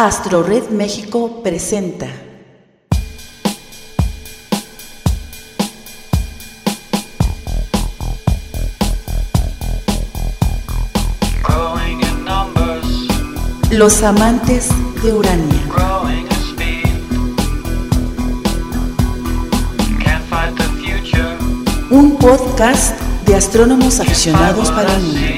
AstroRed México presenta. Los amantes de Urania. Un podcast de astrónomos aficionados para el mundo.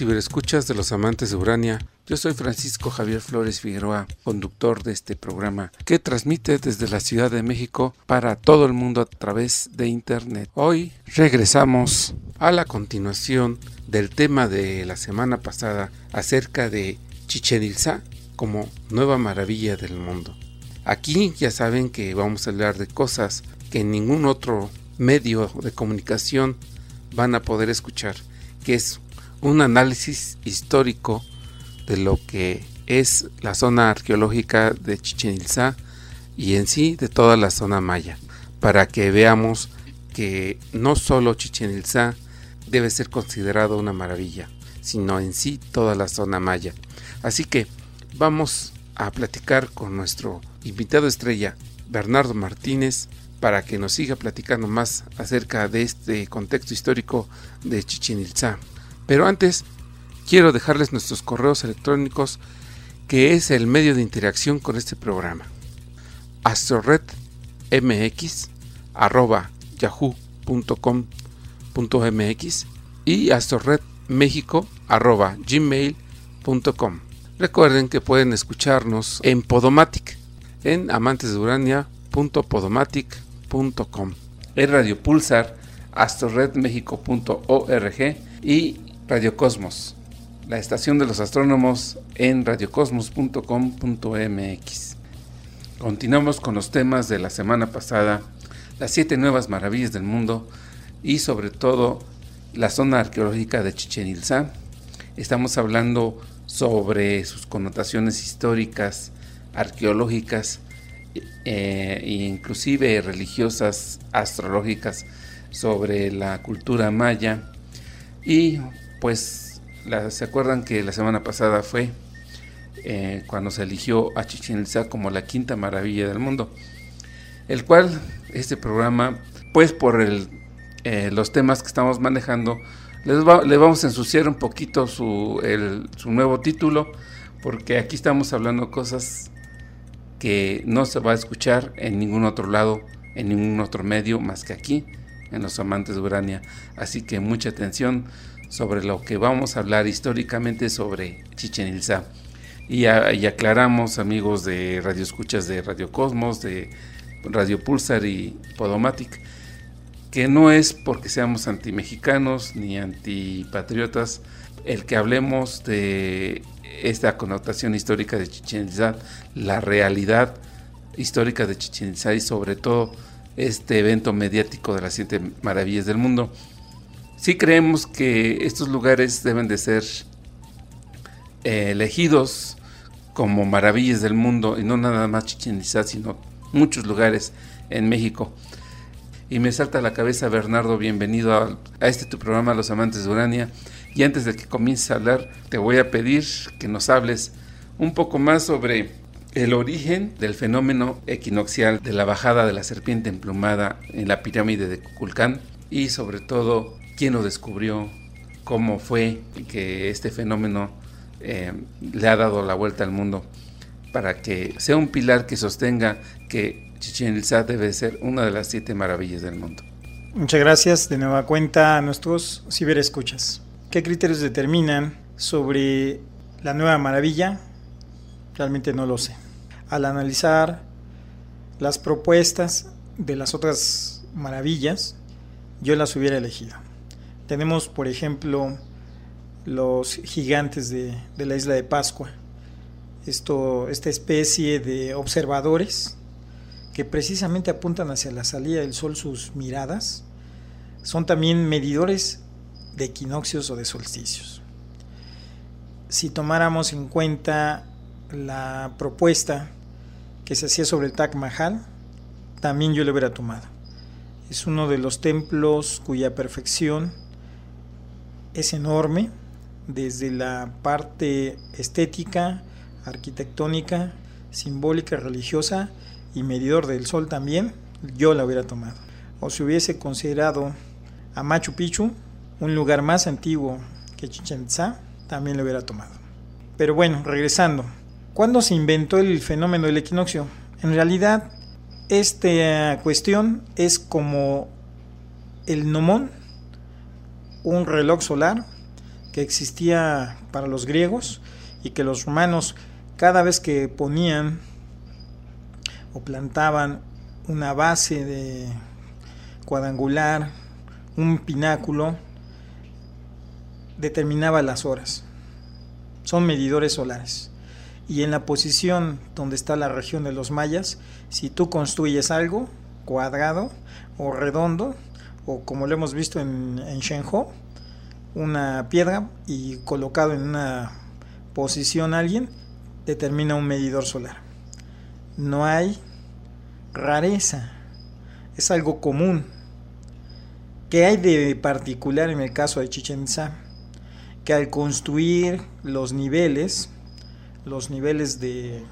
Ciberescuchas de los amantes de Urania. Yo soy Francisco Javier Flores Figueroa, conductor de este programa que transmite desde la Ciudad de México para todo el mundo a través de Internet. Hoy regresamos a la continuación del tema de la semana pasada acerca de Chichen Itza como nueva maravilla del mundo. Aquí ya saben que vamos a hablar de cosas que en ningún otro medio de comunicación van a poder escuchar, que es un análisis histórico de lo que es la zona arqueológica de Chichen Itza y en sí de toda la zona maya, para que veamos que no solo Chichen Itza debe ser considerado una maravilla, sino en sí toda la zona maya. Así que vamos a platicar con nuestro invitado estrella, Bernardo Martínez, para que nos siga platicando más acerca de este contexto histórico de Chichen Itza. Pero antes, quiero dejarles nuestros correos electrónicos, que es el medio de interacción con este programa. astroredmx.yahoo.com.mx y astroredmexico.gmail.com. Recuerden que pueden escucharnos en Podomatic, en amantesdeurania.podomatic.com, en Radio Pulsar, astroredmexico.org y Radio Cosmos, la estación de los astrónomos en radiocosmos.com.mx. Continuamos con los temas de la semana pasada, las siete nuevas maravillas del mundo y sobre todo la zona arqueológica de Chichen Itza. Estamos hablando sobre sus connotaciones históricas, arqueológicas eh, e inclusive religiosas, astrológicas sobre la cultura maya y pues se acuerdan que la semana pasada fue eh, cuando se eligió a Chichen Itza como la quinta maravilla del mundo, el cual este programa, pues por el, eh, los temas que estamos manejando, les le vamos a ensuciar un poquito su, su nuevo título, porque aquí estamos hablando cosas que no se va a escuchar en ningún otro lado, en ningún otro medio más que aquí, en los amantes de Urania. Así que mucha atención sobre lo que vamos a hablar históricamente sobre Chichen Itza. Y, aclaramos, amigos de Radio Escuchas de Radio Cosmos, de Radio Pulsar y Podomatic, que no es porque seamos antimexicanos ni antipatriotas el que hablemos de esta connotación histórica de Chichen Itza, la realidad histórica de Chichen Itza y sobre todo este evento mediático de las siete maravillas del mundo sí creemos que estos lugares deben de ser eh, elegidos como maravillas del mundo y no nada más Chichen sino muchos lugares en México. Y me salta a la cabeza Bernardo, bienvenido a, a, este tu programa Los Amantes de Urania. Y antes de que comiences a hablar, te voy a pedir que nos hables un poco más sobre el origen del fenómeno equinoccial de la bajada de la serpiente emplumada en la pirámide de Cuculcán y sobre todo quién lo descubrió, cómo fue que este fenómeno eh, le ha dado la vuelta al mundo para que sea un pilar que sostenga que Chichen Itza debe ser una de las siete maravillas del mundo. Muchas gracias de nueva cuenta a nuestros ciberescuchas. ¿Qué criterios determinan sobre la nueva maravilla? Realmente no lo sé. Al analizar las propuestas de las otras maravillas, yo las hubiera elegido. Tenemos, por ejemplo, los gigantes de, la isla de Pascua, Esto, esta especie de observadores que precisamente apuntan hacia la salida del sol sus miradas, son también medidores de equinoccios o de solsticios. Si tomáramos en cuenta la propuesta que se hacía sobre el Taj Mahal, también yo lo hubiera tomado. Es uno de los templos cuya perfección es enorme, desde la parte estética, arquitectónica, simbólica, religiosa, y medidor del sol también, yo la hubiera tomado. O si hubiese considerado a Machu Picchu un lugar más antiguo que Chichen también lo hubiera tomado. Pero bueno, regresando. ¿Cuándo se inventó el fenómeno del equinoccio? En realidad, esta cuestión es como el nomón, un reloj solar que existía para los griegos y que los romanos cada vez que ponían o plantaban una base de cuadrangular, un pináculo, determinaba las horas. Son medidores solares. Y en la posición donde está la región de los mayas, si tú construyes algo cuadrado o redondo, como lo hemos visto en, en una piedra y colocado en una posición alguien, determina un medidor solar no hay rareza, es algo común. ¿Qué hay de particular en el caso de Chichen Itza? Que al construir los niveles, los niveles de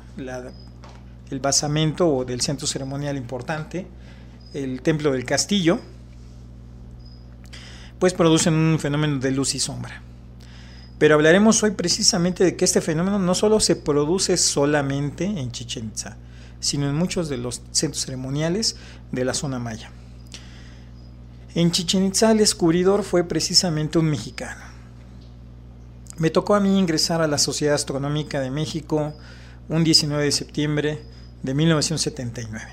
basamento o del centro ceremonial importante, el templo del castillo, pues producen un fenómeno de luz y sombra. Pero hablaremos hoy precisamente de que este fenómeno no solo se produce solamente en Chichen Itza, sino en muchos de los centros ceremoniales de la zona maya. En Chichen Itza el descubridor fue precisamente un mexicano. Me tocó a mí ingresar a la Sociedad Astronómica de México un 19 de septiembre de 1979.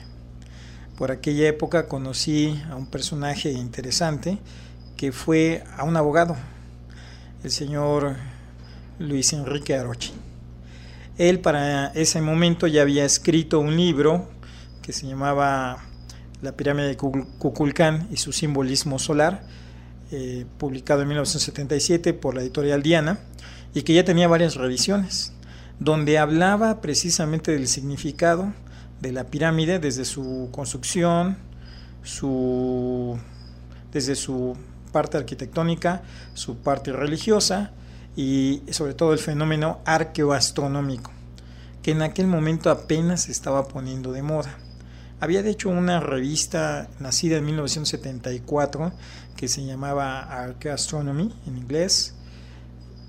Por aquella época conocí a un personaje interesante que fue a un abogado, el señor Luis Enrique Arochi. Él para ese momento ya había escrito un libro que se llamaba La pirámide de Kukulcán y su simbolismo solar, eh, publicado en 1977 por la editorial Diana, y que ya tenía varias revisiones, donde hablaba precisamente del significado de la pirámide desde su construcción, su, desde su parte arquitectónica, su parte religiosa, y sobre todo el fenómeno arqueoastronómico, que en aquel momento apenas se estaba poniendo de moda. Había de hecho una revista nacida en 1974 que se llamaba Archaeoastronomy en inglés.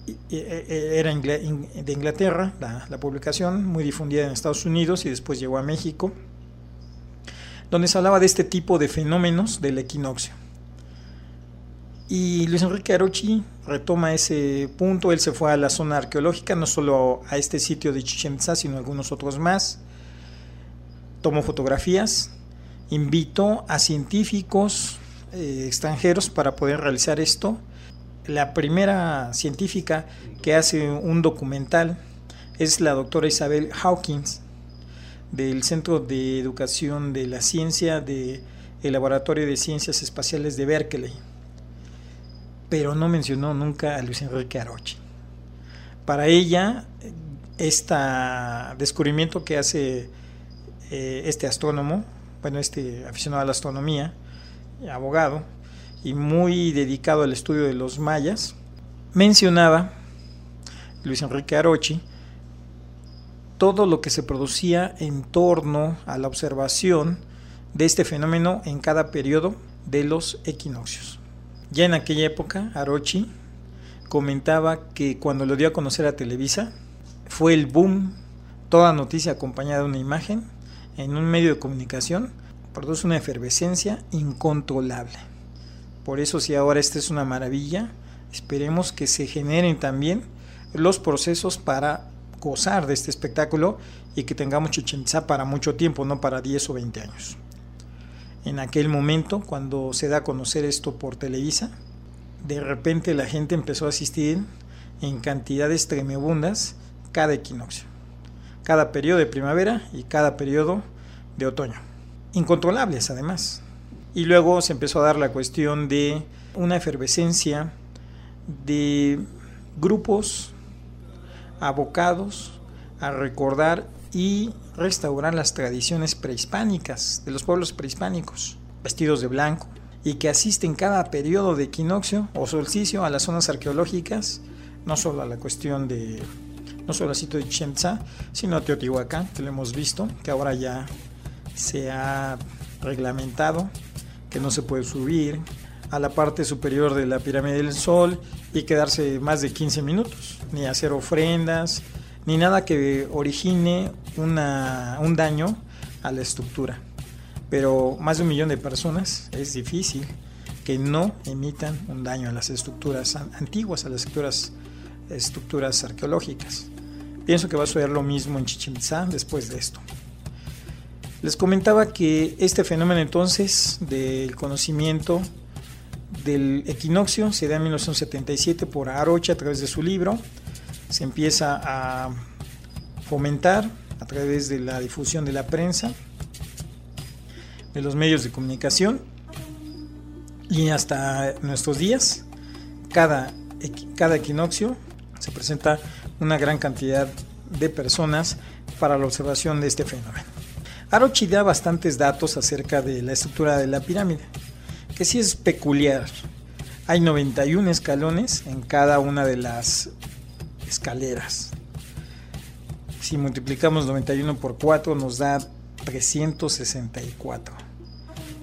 E, e, era de Inglaterra la, la publicación, muy difundida en Estados Unidos y después llegó a México, donde se hablaba de este tipo de fenómenos del equinoccio. Y Luis Enrique Arochi retoma ese punto, él se fue a la zona arqueológica, no solo a este sitio de Chichen Itza, sino a algunos otros más, tomó fotografías, invitó a científicos eh, extranjeros para poder realizar esto. La primera científica que hace un documental es la doctora Isabel Hawkins, del Centro de Educación de la Ciencia del Laboratorio de Ciencias Espaciales de Berkeley pero no mencionó nunca a Luis Enrique Arochi. Para ella, este descubrimiento que hace eh, este astrónomo, bueno, este aficionado a la astronomía, abogado, y muy dedicado al estudio de los mayas, mencionaba Luis Enrique Arochi todo lo que se producía en torno a la observación de este fenómeno en cada periodo de los equinoccios. Ya en aquella época, Arochi comentaba que cuando lo dio a conocer a Televisa, fue el boom, toda noticia acompañada de una imagen en un medio de comunicación, produce una efervescencia incontrolable. Por eso si ahora esta es una maravilla, esperemos que se generen también los procesos para gozar de este espectáculo y que tengamos Chichen Itza para mucho tiempo, no para 10 o 20 años. En aquel momento, cuando se da a conocer esto por Televisa, de repente la gente empezó a asistir en cantidades tremebundas cada equinoccio, cada periodo de primavera y cada periodo de otoño. Incontrolables además. Y luego se empezó a dar la cuestión de una efervescencia de grupos abocados a recordar y restaurar las tradiciones prehispánicas de los pueblos prehispánicos, vestidos de blanco, y que asisten cada periodo de equinoccio o solsticio a las zonas arqueológicas, no solo a la cuestión de, no solo al sitio de Chichen sino a Teotihuacán, que lo hemos visto, que ahora ya se ha reglamentado, que no se puede subir a la parte superior de la pirámide del Sol y quedarse más de 15 minutos, ni hacer ofrendas, ni nada que origine una, un daño a la estructura. Pero más de un millón de personas es difícil que no emitan un daño a las estructuras antiguas, a las estructuras, estructuras arqueológicas. Pienso que va a suceder lo mismo en Chichen Itza después de esto. Les comentaba que este fenómeno entonces del conocimiento del equinoccio se da en 1977 por Arocha a través de su libro se empieza a fomentar a través de la difusión de la prensa, de los medios de comunicación y hasta nuestros días, cada, cada equinoccio se presenta una gran cantidad de personas para la observación de este fenómeno. Arochi da bastantes datos acerca de la estructura de la pirámide, que sí es peculiar. Hay 91 escalones en cada una de las escaleras. Si multiplicamos 91 por 4 nos da 364.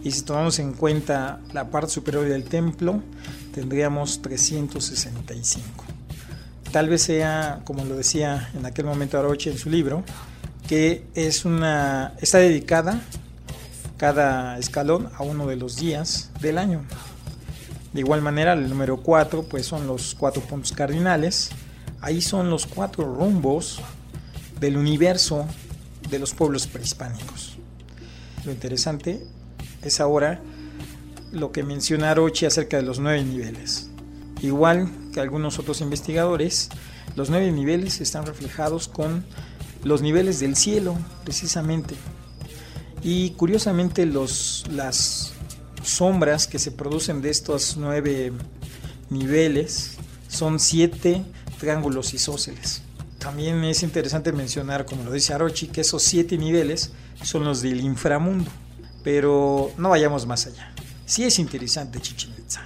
Y si tomamos en cuenta la parte superior del templo, tendríamos 365. Tal vez sea, como lo decía en aquel momento Aroche en su libro, que es una está dedicada cada escalón a uno de los días del año. De igual manera, el número 4 pues son los cuatro puntos cardinales Ahí son los cuatro rumbos del universo de los pueblos prehispánicos. Lo interesante es ahora lo que menciona Arochi acerca de los nueve niveles. Igual que algunos otros investigadores, los nueve niveles están reflejados con los niveles del cielo, precisamente. Y curiosamente los, las sombras que se producen de estos nueve niveles son siete triángulos isósceles. También es interesante mencionar, como lo dice Arochi, que esos siete niveles son los del inframundo, pero no vayamos más allá. Sí es interesante Chichen Itza.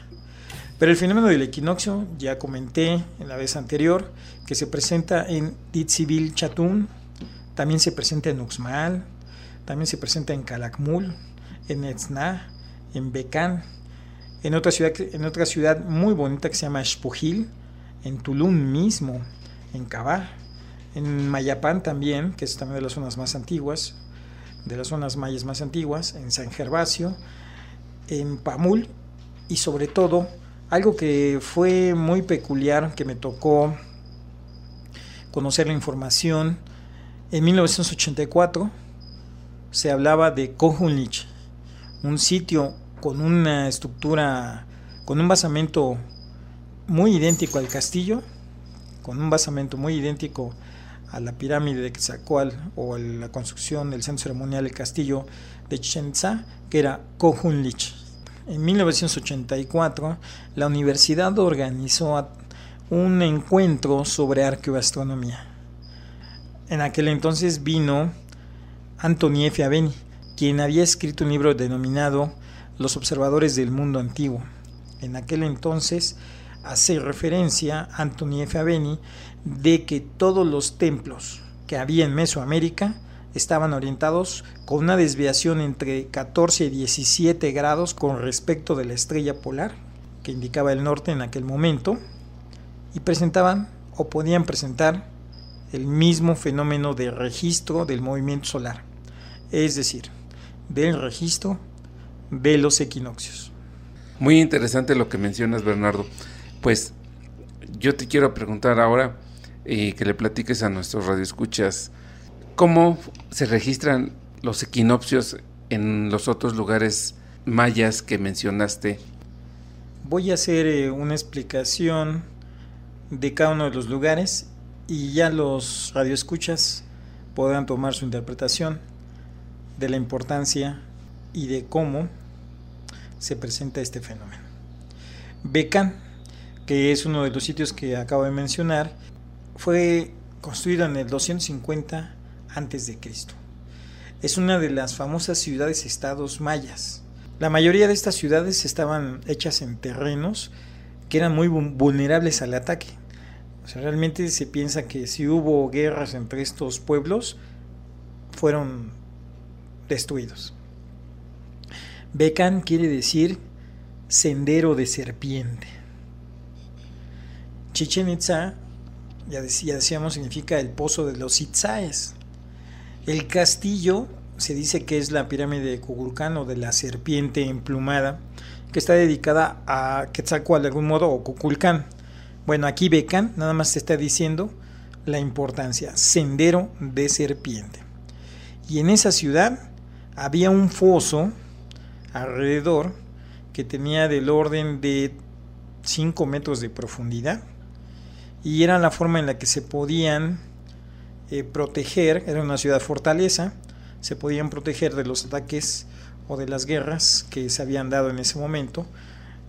Pero el fenómeno del equinoccio, ya comenté en la vez anterior, que se presenta en Ditzibil Chatún, también se presenta en Uxmal, también se presenta en Calakmul, en Etzna, en Becán, en otra ciudad, en otra ciudad muy bonita que se llama Shpujil, en Tulum mismo, en Cabá, en Mayapán también, que es también de las zonas más antiguas, de las zonas mayas más antiguas, en San Gervasio, en Pamul y sobre todo algo que fue muy peculiar, que me tocó conocer la información, en 1984 se hablaba de Kohunlich, un sitio con una estructura, con un basamento muy idéntico al castillo, con un basamento muy idéntico a la pirámide de Quetzalcoatl o a la construcción del centro ceremonial del castillo de Chichen que era Kohunlich. En 1984, la universidad organizó un encuentro sobre arqueoastronomía. En aquel entonces vino Anthony F. Aveni, quien había escrito un libro denominado Los observadores del mundo antiguo. En aquel entonces hace referencia Anthony F. Aveni de que todos los templos que había en Mesoamérica estaban orientados con una desviación entre 14 y 17 grados con respecto de la estrella polar que indicaba el norte en aquel momento y presentaban o podían presentar el mismo fenómeno de registro del movimiento solar, es decir, del registro de los equinoccios. Muy interesante lo que mencionas, Bernardo. Pues yo te quiero preguntar ahora y que le platiques a nuestros radioescuchas cómo se registran los equinoccios en los otros lugares mayas que mencionaste. Voy a hacer eh, una explicación de cada uno de los lugares y ya los radioescuchas podrán tomar su interpretación de la importancia y de cómo se presenta este fenómeno. Becán, que es uno de los sitios que acabo de mencionar, fue construido en el 250 a.C. Es una de las famosas ciudades-estados mayas. La mayoría de estas ciudades estaban hechas en terrenos que eran muy vulnerables al ataque. Realmente se piensa que si hubo guerras entre estos pueblos, fueron destruidos. Becan quiere decir sendero de serpiente. Chichen Itza, ya, decíamos, significa el pozo de los Itzaes. El castillo se dice que es la pirámide de Kukulcán o de la serpiente emplumada, que está dedicada a Quetzalcoatl de algún modo o Kukulcán. Bueno, aquí Becan nada más se está diciendo la importancia, sendero de serpiente. Y en esa ciudad había un foso alrededor que tenía del orden de 5 metros de profundidad y era la forma en la que se podían eh, proteger, era una ciudad fortaleza, se podían proteger de los ataques o de las guerras que se habían dado en ese momento,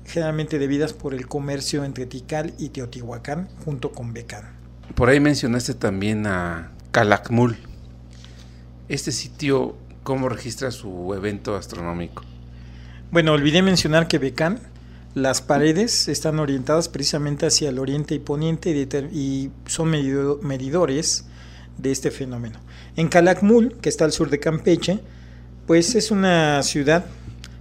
generalmente debidas por el comercio entre Tikal y Teotihuacán junto con Becán. Por ahí mencionaste también a Calakmul. Este sitio, ¿cómo registra su evento astronómico? Bueno, olvidé mencionar que Becán, las paredes están orientadas precisamente hacia el oriente y poniente y son medidores de este fenómeno. En Calakmul, que está al sur de Campeche, pues es una ciudad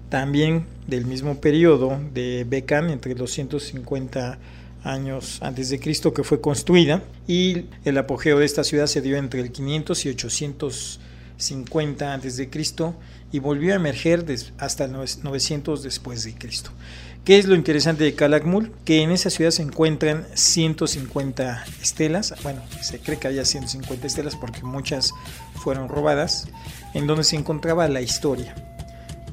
también del mismo periodo de Becán, entre los 150 años antes de Cristo que fue construida y el apogeo de esta ciudad se dio entre el 500 y 850 antes de Cristo y volvió a emerger hasta el 900 después de Cristo. ¿Qué es lo interesante de Calakmul? Que en esa ciudad se encuentran 150 estelas, bueno, se cree que había 150 estelas porque muchas fueron robadas, en donde se encontraba la historia.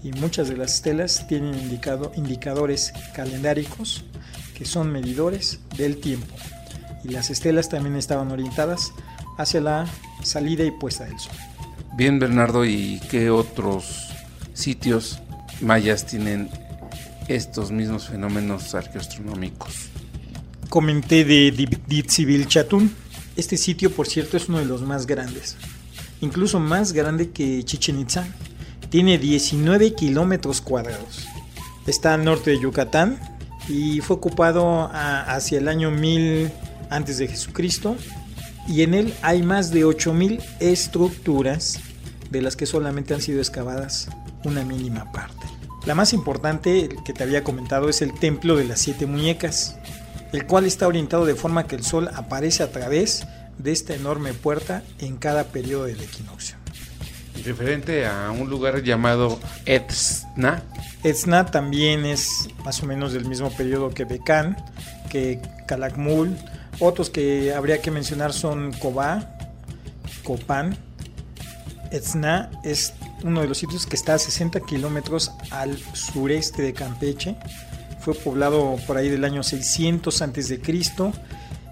Y muchas de las estelas tienen indicado, indicadores calendáricos que son medidores del tiempo. Y las estelas también estaban orientadas hacia la salida y puesta del sol. Bien, Bernardo, ¿y qué otros sitios mayas tienen estos mismos fenómenos arqueoastronómicos? Comenté de Ditzibil Chatún. Este sitio, por cierto, es uno de los más grandes, incluso más grande que Chichen Itza. Tiene 19 kilómetros cuadrados. Está al norte de Yucatán y fue ocupado hacia el año 1000 antes de Jesucristo y en él hay más de 8.000 estructuras de las que solamente han sido excavadas una mínima parte. La más importante que te había comentado es el templo de las siete muñecas, el cual está orientado de forma que el sol aparece a través de esta enorme puerta en cada periodo del equinoccio. Referente a un lugar llamado Etzna. Etzna también es más o menos del mismo periodo que Becán, que Calakmul, otros que habría que mencionar son Cobá, Copán. Etzna es uno de los sitios que está a 60 kilómetros al sureste de Campeche. Fue poblado por ahí del año 600 a.C.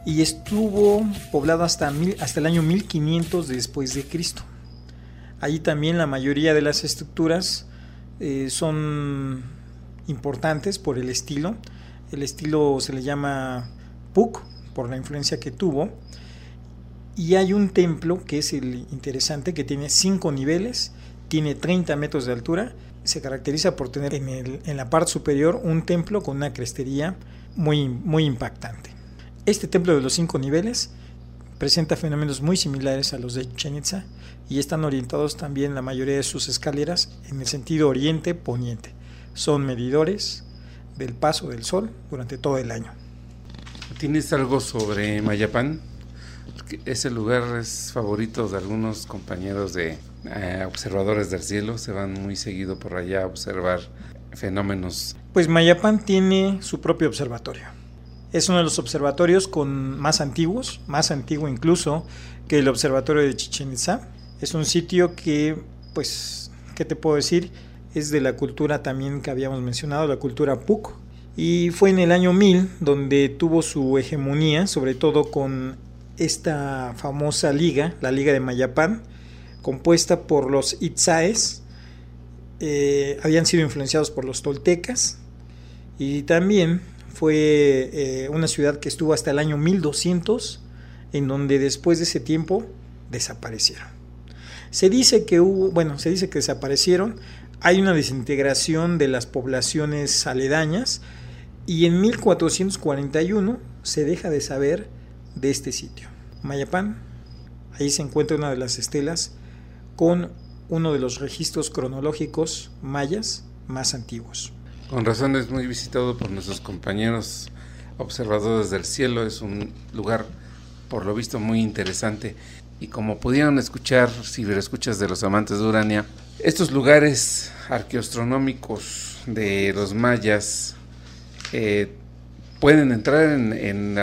y estuvo poblado hasta, hasta el año 1500 después de Cristo. Allí también la mayoría de las estructuras eh, son importantes por el estilo. El estilo se le llama Puc por la influencia que tuvo. Y hay un templo que es el interesante, que tiene cinco niveles, tiene 30 metros de altura, se caracteriza por tener en, la parte superior un templo con una crestería muy, muy impactante. Este templo de los cinco niveles presenta fenómenos muy similares a los de Chichen y están orientados también la mayoría de sus escaleras en el sentido oriente-poniente. Son medidores del paso del sol durante todo el año. ¿Tienes algo sobre Mayapán? Ese lugar es favorito de algunos compañeros de eh, observadores del cielo. Se van muy seguido por allá a observar fenómenos? Pues Mayapán tiene su propio observatorio. Es uno de los observatorios con más antiguos, más antiguo incluso que el observatorio de Chichen Itza. Es un sitio que, pues, ¿qué te puedo decir? Es de la cultura también que habíamos mencionado, la cultura Puc. Y fue en el año 1000 donde tuvo su hegemonía, sobre todo con esta famosa liga, la Liga de Mayapán, compuesta por los Itzaes, eh, habían sido influenciados por los toltecas y también fue eh, una ciudad que estuvo hasta el año 1200, en donde después de ese tiempo desaparecieron. Se dice que hubo, bueno, se dice que desaparecieron, hay una desintegración de las poblaciones aledañas y en 1441 se deja de saber de este sitio. Mayapán, ahí se encuentra una de las estelas con uno de los registros cronológicos mayas más antiguos. Con razón es muy visitado por nuestros compañeros observadores del cielo, es un lugar por lo visto muy interesante y como pudieron escuchar, si escuchas de los amantes de Urania, estos lugares arqueoastronómicos de los mayas eh, pueden entrar en,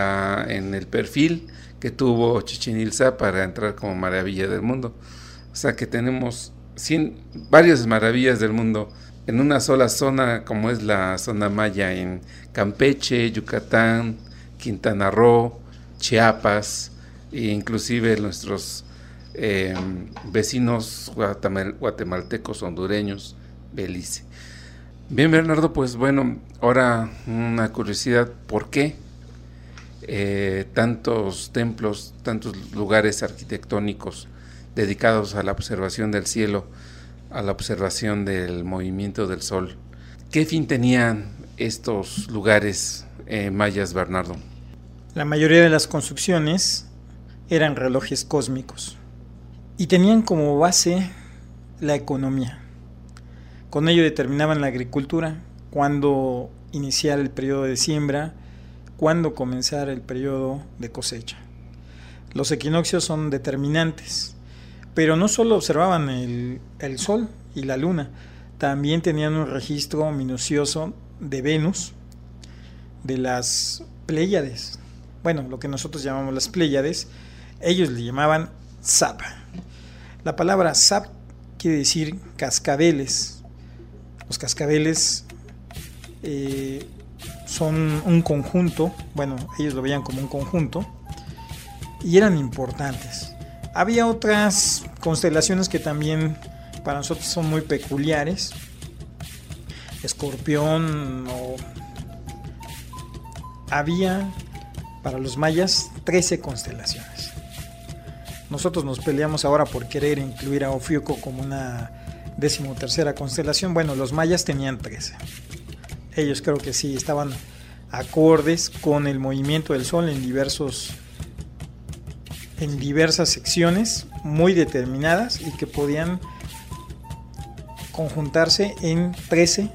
el perfil que tuvo Chichen Itza para entrar como maravilla del mundo. O sea que tenemos varias maravillas del mundo en una sola zona como es la zona maya en Campeche, Yucatán, Quintana Roo, Chiapas e inclusive nuestros em, vecinos guatemaltecos, hondureños, Belice. Bien, Bernardo, pues bueno, ahora una curiosidad, ¿por qué eh, tantos templos, tantos lugares arquitectónicos dedicados a la observación del cielo, a la observación del movimiento del sol. ¿Qué fin tenían estos lugares eh, mayas, Bernardo? La mayoría de las construcciones eran relojes cósmicos y tenían como base la economía. Con ello determinaban la agricultura, cuándo iniciar el periodo de siembra, cuándo comenzar el periodo de cosecha. Los equinoccios son determinantes pero no solo observaban el, Sol y la Luna, también tenían un registro minucioso de Venus, de las Pléyades. Bueno, lo que nosotros llamamos las Pléyades, ellos le llamaban Zap. La palabra Zap quiere decir cascabeles. Los cascabeles eh, son un conjunto, bueno, ellos lo veían como un conjunto, y eran importantes. Había otras constelaciones que también para nosotros son muy peculiares. Escorpión. Había para los mayas 13 constelaciones. Nosotros nos peleamos ahora por querer incluir a Ofiuco como una decimotercera constelación. Bueno, los mayas tenían 13. Ellos creo que sí estaban acordes con el movimiento del sol en diversos en diversas secciones muy determinadas y que podían conjuntarse en 13,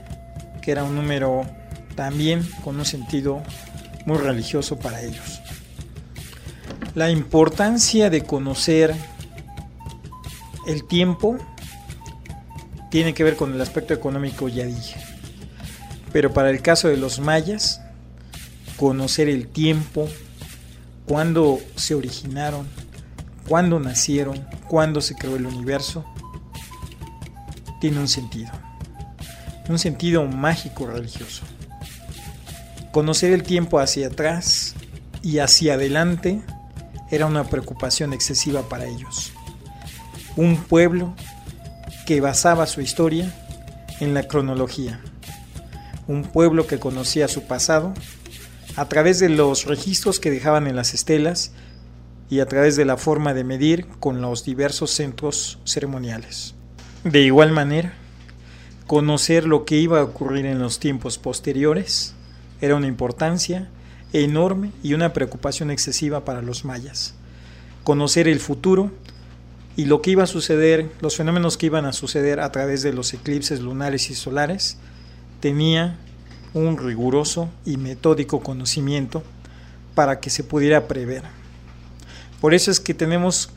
que era un número también con un sentido muy religioso para ellos. La importancia de conocer el tiempo tiene que ver con el aspecto económico, ya dije. Pero para el caso de los mayas, conocer el tiempo, cuándo se originaron, cuándo nacieron, cuándo se creó el universo, tiene un sentido. Un sentido mágico religioso. Conocer el tiempo hacia atrás y hacia adelante era una preocupación excesiva para ellos. Un pueblo que basaba su historia en la cronología. Un pueblo que conocía su pasado a través de los registros que dejaban en las estelas y a través de la forma de medir con los diversos centros ceremoniales. De igual manera, conocer lo que iba a ocurrir en los tiempos posteriores era una importancia enorme y una preocupación excesiva para los mayas. Conocer el futuro y lo que iba a suceder, los fenómenos que iban a suceder a través de los eclipses lunares y solares, tenía un riguroso y metódico conocimiento para que se pudiera prever. Por eso es que tenemos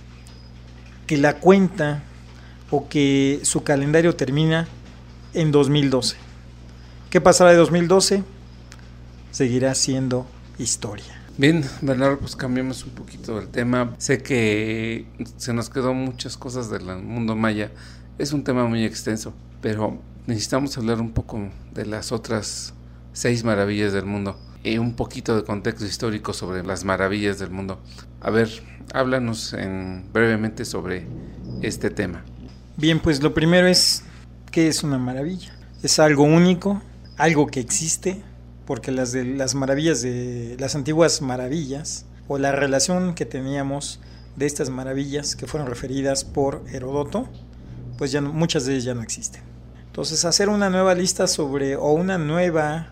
que la cuenta o que su calendario termina en 2012. ¿Qué pasará de 2012? Seguirá siendo historia. Bien, Bernardo, pues cambiemos un poquito el tema. Sé que se nos quedó muchas cosas del mundo maya. Es un tema muy extenso, pero necesitamos hablar un poco de las otras seis maravillas del mundo y un poquito de contexto histórico sobre las maravillas del mundo. A ver, háblanos en, brevemente sobre este tema. Bien, pues lo primero es, ¿qué es una maravilla? Es algo único, algo que existe, porque las de las maravillas de las antiguas maravillas o la relación que teníamos de estas maravillas que fueron referidas por Herodoto, pues ya muchas de ellas ya no existen. Entonces, hacer una nueva lista sobre o una nueva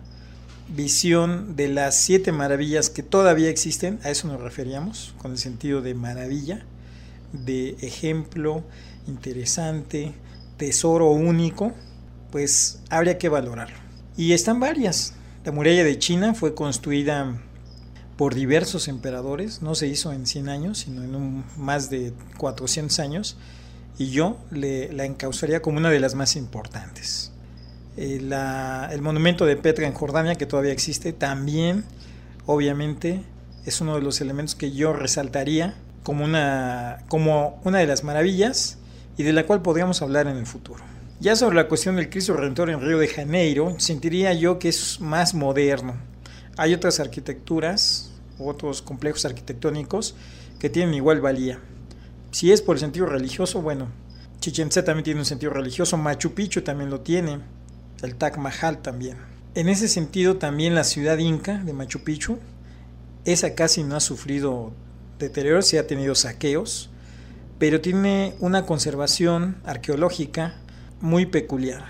visión de las siete maravillas que todavía existen, a eso nos referíamos, con el sentido de maravilla, de ejemplo interesante, tesoro único, pues habría que valorarlo. Y están varias, la muralla de China fue construida por diversos emperadores, no se hizo en 100 años, sino en más de 400 años, y yo le, la encausaría como una de las más importantes. Eh, el monumento de Petra en Jordania, que todavía existe, también, obviamente, es uno de los elementos que yo resaltaría como una, como una de las maravillas y de la cual podríamos hablar en el futuro. Ya sobre la cuestión del Cristo Redentor en Río de Janeiro, sentiría yo que es más moderno. Hay otras arquitecturas, otros complejos arquitectónicos que tienen igual valía. Si es por el sentido religioso, bueno, Chichen Itza también tiene un sentido religioso, Machu Picchu también lo tiene, el Taj Mahal también. En ese sentido, también la ciudad inca de Machu Picchu, esa casi no ha sufrido deterioro, sí ha tenido saqueos, pero tiene una conservación arqueológica muy peculiar.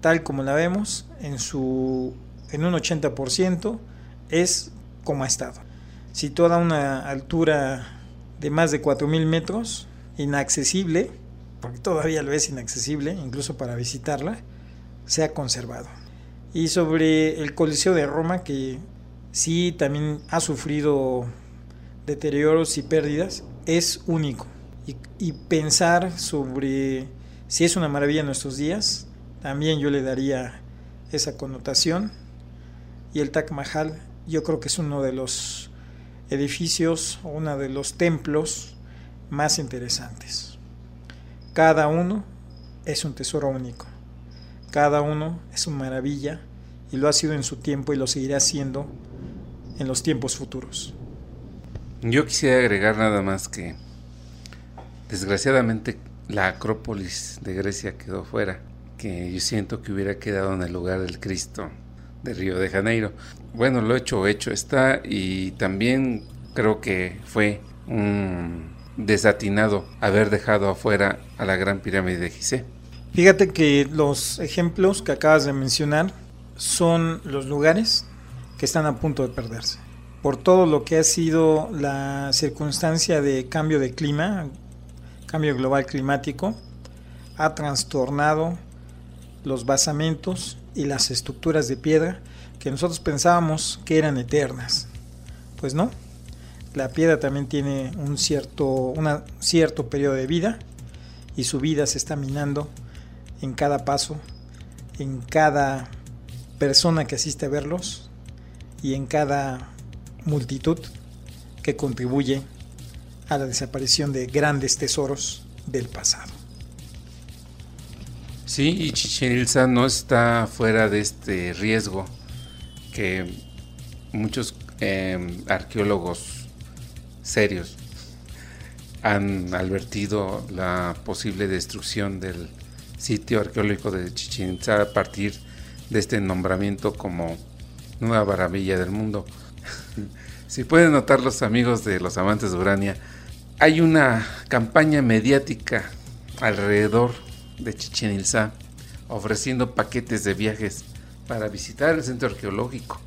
Tal como la vemos, en, su, en un 80% es como ha estado. Situada a una altura de más de 4.000 metros, inaccesible, porque todavía lo es inaccesible, incluso para visitarla, se ha conservado. Y sobre el Coliseo de Roma, que sí también ha sufrido deterioros y pérdidas, es único. Y, pensar sobre si es una maravilla en nuestros días, también yo le daría esa connotación. Y el Taj Mahal yo creo que es uno de los edificios o uno de los templos más interesantes. Cada uno es un tesoro único. Cada uno es una maravilla y lo ha sido en su tiempo y lo seguirá siendo en los tiempos futuros. Yo quisiera agregar nada más que desgraciadamente la Acrópolis de Grecia quedó fuera, que yo siento que hubiera quedado en el lugar del Cristo de Río de Janeiro. Bueno, lo hecho, hecho está y también creo que fue un desatinado haber dejado afuera a la Gran Pirámide de Gizeh. Fíjate que los ejemplos que acabas de mencionar son los lugares que están a punto de perderse. Por todo lo que ha sido la circunstancia de cambio de clima, cambio global climático ha trastornado los basamentos y las estructuras de piedra que nosotros pensábamos que eran eternas. Pues no, la piedra también tiene un cierto, una, cierto periodo de vida y su vida se está minando en cada paso, en cada persona que asiste a verlos y en cada multitud que contribuye a la desaparición de grandes tesoros del pasado. Sí, y Chichen no está fuera de este riesgo que muchos em, arqueólogos serios han advertido la posible destrucción del sitio arqueológico de Chichen Itza a partir de este nombramiento como nueva maravilla del mundo. si pueden notar los amigos de los amantes de Urania, hay una campaña mediática alrededor de Chichen Itza ofreciendo paquetes de viajes para visitar el centro arqueológico.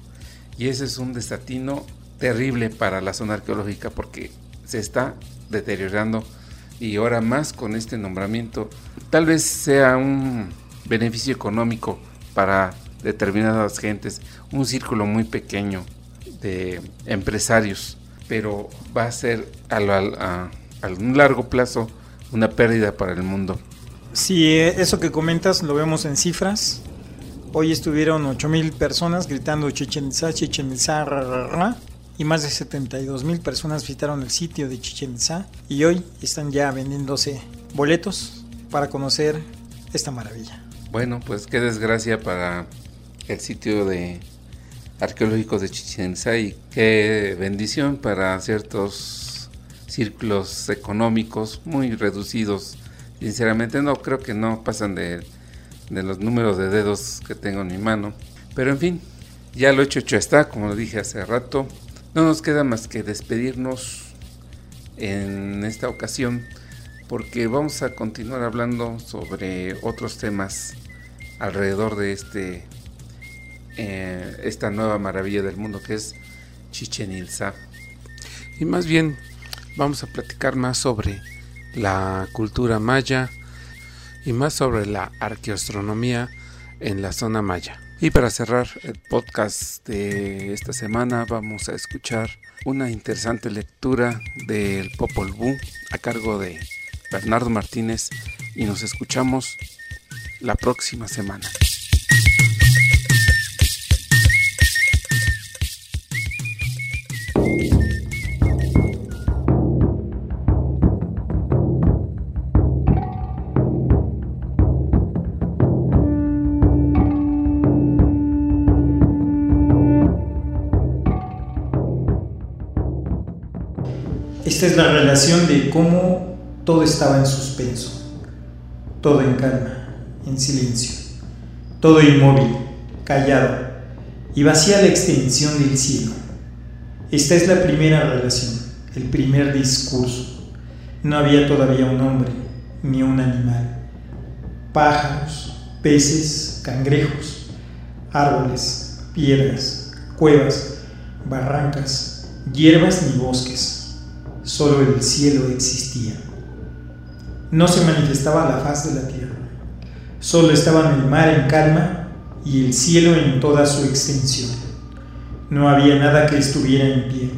Y ese es un desatino terrible para la zona arqueológica porque se está deteriorando y ahora más con este nombramiento. Tal vez sea un beneficio económico para determinadas gentes, un círculo muy pequeño de empresarios pero va a ser a, un largo plazo una pérdida para el mundo. Sí, eso que comentas lo vemos en cifras. Hoy estuvieron 8.000 personas gritando Chichen Itza, Chichen Itza, ra, ra, ra, y más de 72.000 personas visitaron el sitio de Chichen Itza y hoy están ya vendiéndose boletos para conocer esta maravilla. Bueno, pues qué desgracia para el sitio de arqueológico de Chichen Itza y qué bendición para ciertos círculos económicos muy reducidos. Sinceramente no creo que no pasan de de los números de dedos que tengo en mi mano. Pero en fin, ya lo hecho, hecho está, como lo dije hace rato. No nos queda más que despedirnos en esta ocasión porque vamos a continuar hablando sobre otros temas alrededor de este eh, esta nueva maravilla del mundo que es Chichen Itza. Y más bien vamos a platicar más sobre la cultura maya, y más sobre la arqueoastronomía en la zona maya. Y para cerrar el podcast de esta semana vamos a escuchar una interesante lectura del Popol Vuh a cargo de Bernardo Martínez y nos escuchamos la próxima semana. Esta es la relación de cómo todo estaba en suspenso, todo en calma, en silencio, todo inmóvil, callado y vacía la extensión del cielo. Esta es la primera relación, el primer discurso. No había todavía un hombre ni un animal. Pájaros, peces, cangrejos, árboles, piedras, cuevas, barrancas, hierbas ni bosques solo el cielo existía. No se manifestaba la faz de la tierra, solo estaban el mar en calma y el cielo en toda su extensión. No había nada que estuviera en pie,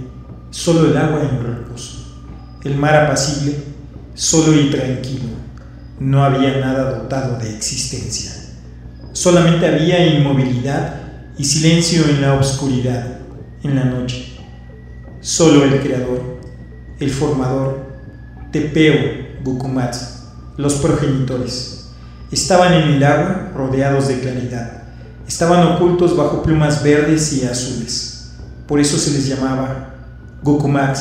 solo el agua en reposo, el mar apacible, solo y tranquilo. No había nada dotado de existencia. Solamente había inmovilidad y silencio en la oscuridad, en la noche. Solo el Creador el formador, Tepeo, Bukumat, los progenitores. Estaban en el agua rodeados de claridad. Estaban ocultos bajo plumas verdes y azules. Por eso se les llamaba Gukumat.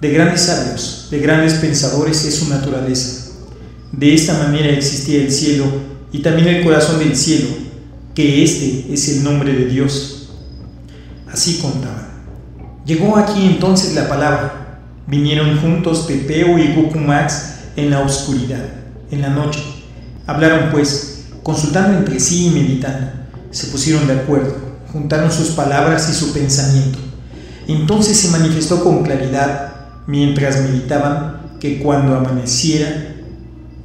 De grandes sabios, de grandes pensadores es su naturaleza. De esta manera existía el cielo y también el corazón del cielo, que este es el nombre de Dios. Así contaban. Llegó aquí entonces la palabra, Vinieron juntos Tepeo y Gucumax en la oscuridad, en la noche. Hablaron pues, consultando entre sí y meditando. Se pusieron de acuerdo, juntaron sus palabras y su pensamiento. Entonces se manifestó con claridad, mientras meditaban, que cuando amaneciera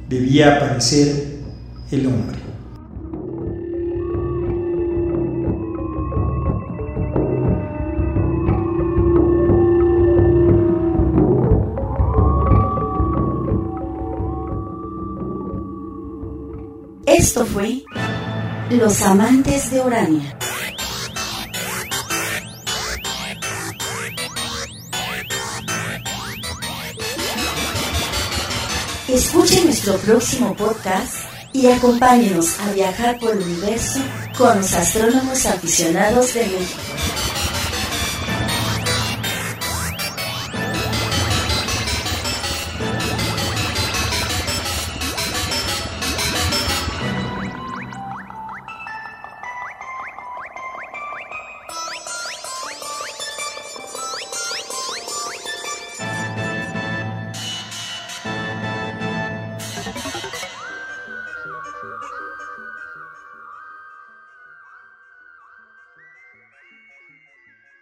debía aparecer el hombre. Los Amantes de Orania. Escuche nuestro próximo podcast y acompáñenos a viajar por el universo con los astrónomos aficionados de México.